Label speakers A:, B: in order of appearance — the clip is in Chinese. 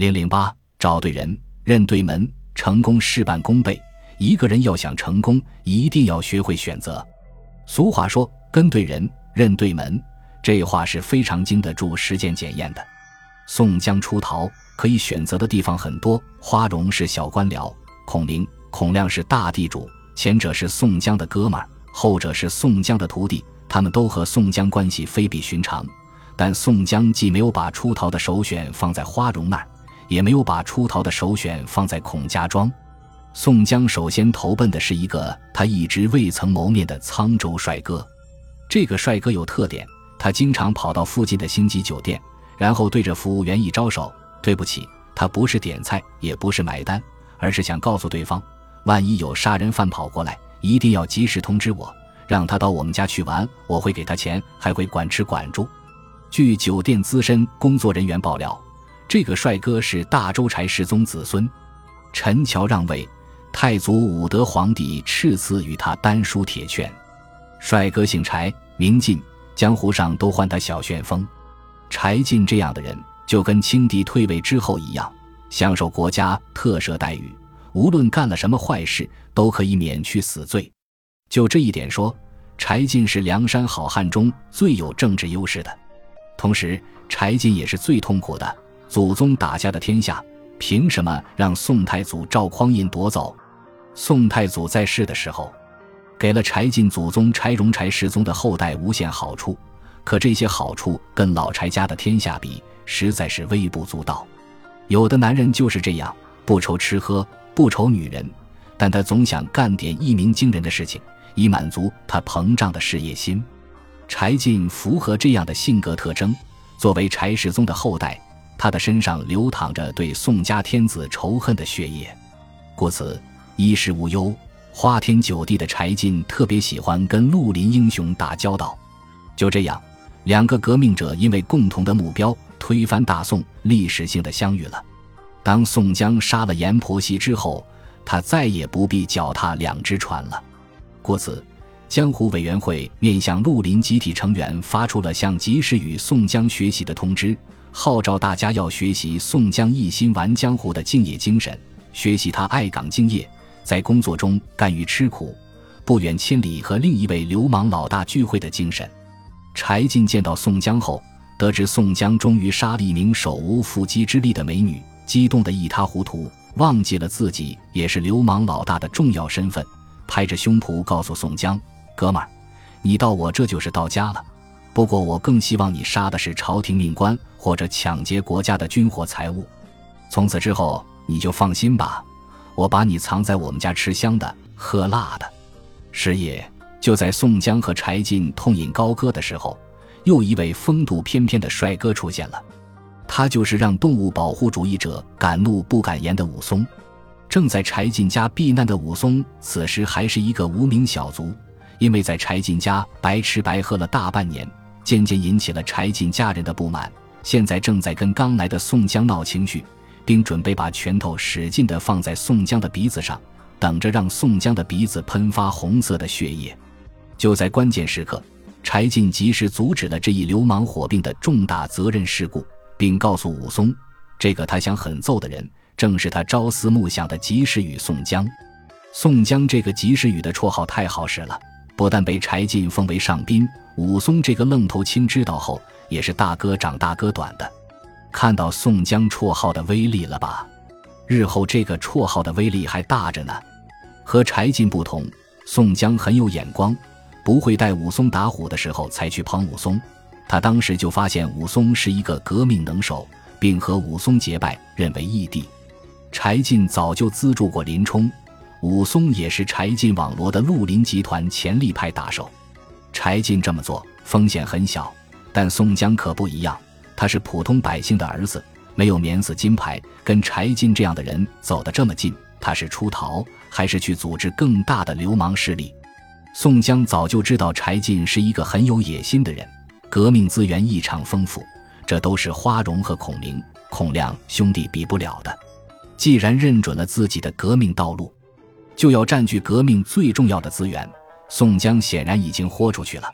A: 零零八，找对人，认对门，成功事半功倍。一个人要想成功，一定要学会选择。俗话说：“跟对人，认对门。”这话是非常经得住实践检验的。宋江出逃，可以选择的地方很多。花荣是小官僚，孔明、孔亮是大地主。前者是宋江的哥们儿，后者是宋江的徒弟。他们都和宋江关系非比寻常。但宋江既没有把出逃的首选放在花荣那儿，也没有把出逃的首选放在孔家庄。宋江首先投奔的是一个他一直未曾谋面的沧州帅哥。这个帅哥有特点。他经常跑到附近的星级酒店，然后对着服务员一招手：“对不起，他不是点菜，也不是买单，而是想告诉对方，万一有杀人犯跑过来，一定要及时通知我，让他到我们家去玩，我会给他钱，还会管吃管住。”据酒店资深工作人员爆料，这个帅哥是大周柴世宗子孙，陈桥让位，太祖武德皇帝敕赐与他丹书铁券。帅哥姓柴，名进。江湖上都唤他小旋风，柴进这样的人就跟清帝退位之后一样，享受国家特赦待遇，无论干了什么坏事都可以免去死罪。就这一点说，柴进是梁山好汉中最有政治优势的。同时，柴进也是最痛苦的。祖宗打下的天下，凭什么让宋太祖赵匡胤夺走？宋太祖在世的时候。给了柴进祖宗柴荣柴世宗的后代无限好处，可这些好处跟老柴家的天下比，实在是微不足道。有的男人就是这样，不愁吃喝，不愁女人，但他总想干点一鸣惊人的事情，以满足他膨胀的事业心。柴进符合这样的性格特征。作为柴世宗的后代，他的身上流淌着对宋家天子仇恨的血液，故此衣食无忧。花天酒地的柴进特别喜欢跟绿林英雄打交道，就这样，两个革命者因为共同的目标推翻大宋，历史性的相遇了。当宋江杀了阎婆惜之后，他再也不必脚踏两只船了。故此，江湖委员会面向绿林集体成员发出了向及时与宋江学习的通知，号召大家要学习宋江一心玩江湖的敬业精神，学习他爱岗敬业。在工作中甘于吃苦，不远千里和另一位流氓老大聚会的精神。柴进见到宋江后，得知宋江终于杀了一名手无缚鸡之力的美女，激动得一塌糊涂，忘记了自己也是流氓老大的重要身份，拍着胸脯告诉宋江：“哥们儿，你到我这就是到家了。不过我更希望你杀的是朝廷命官，或者抢劫国家的军火财物。从此之后，你就放心吧。”我把你藏在我们家吃香的喝辣的。是夜，就在宋江和柴进痛饮高歌的时候，又一位风度翩翩的帅哥出现了。他就是让动物保护主义者敢怒不敢言的武松。正在柴进家避难的武松，此时还是一个无名小卒，因为在柴进家白吃白喝了大半年，渐渐引起了柴进家人的不满。现在正在跟刚来的宋江闹情绪。并准备把拳头使劲地放在宋江的鼻子上，等着让宋江的鼻子喷发红色的血液。就在关键时刻，柴进及时阻止了这一流氓火并的重大责任事故，并告诉武松，这个他想狠揍的人，正是他朝思暮想的及时雨宋江。宋江这个及时雨的绰号太好使了，不但被柴进封为上宾，武松这个愣头青知道后，也是大哥长大哥短的。看到宋江绰号的威力了吧？日后这个绰号的威力还大着呢。和柴进不同，宋江很有眼光，不会带武松打虎的时候才去捧武松。他当时就发现武松是一个革命能手，并和武松结拜，认为义弟。柴进早就资助过林冲，武松也是柴进网罗的绿林集团潜力派打手。柴进这么做风险很小，但宋江可不一样。他是普通百姓的儿子，没有免死金牌，跟柴进这样的人走得这么近，他是出逃还是去组织更大的流氓势力？宋江早就知道柴进是一个很有野心的人，革命资源异常丰富，这都是花荣和孔明、孔亮兄弟比不了的。既然认准了自己的革命道路，就要占据革命最重要的资源。宋江显然已经豁出去了。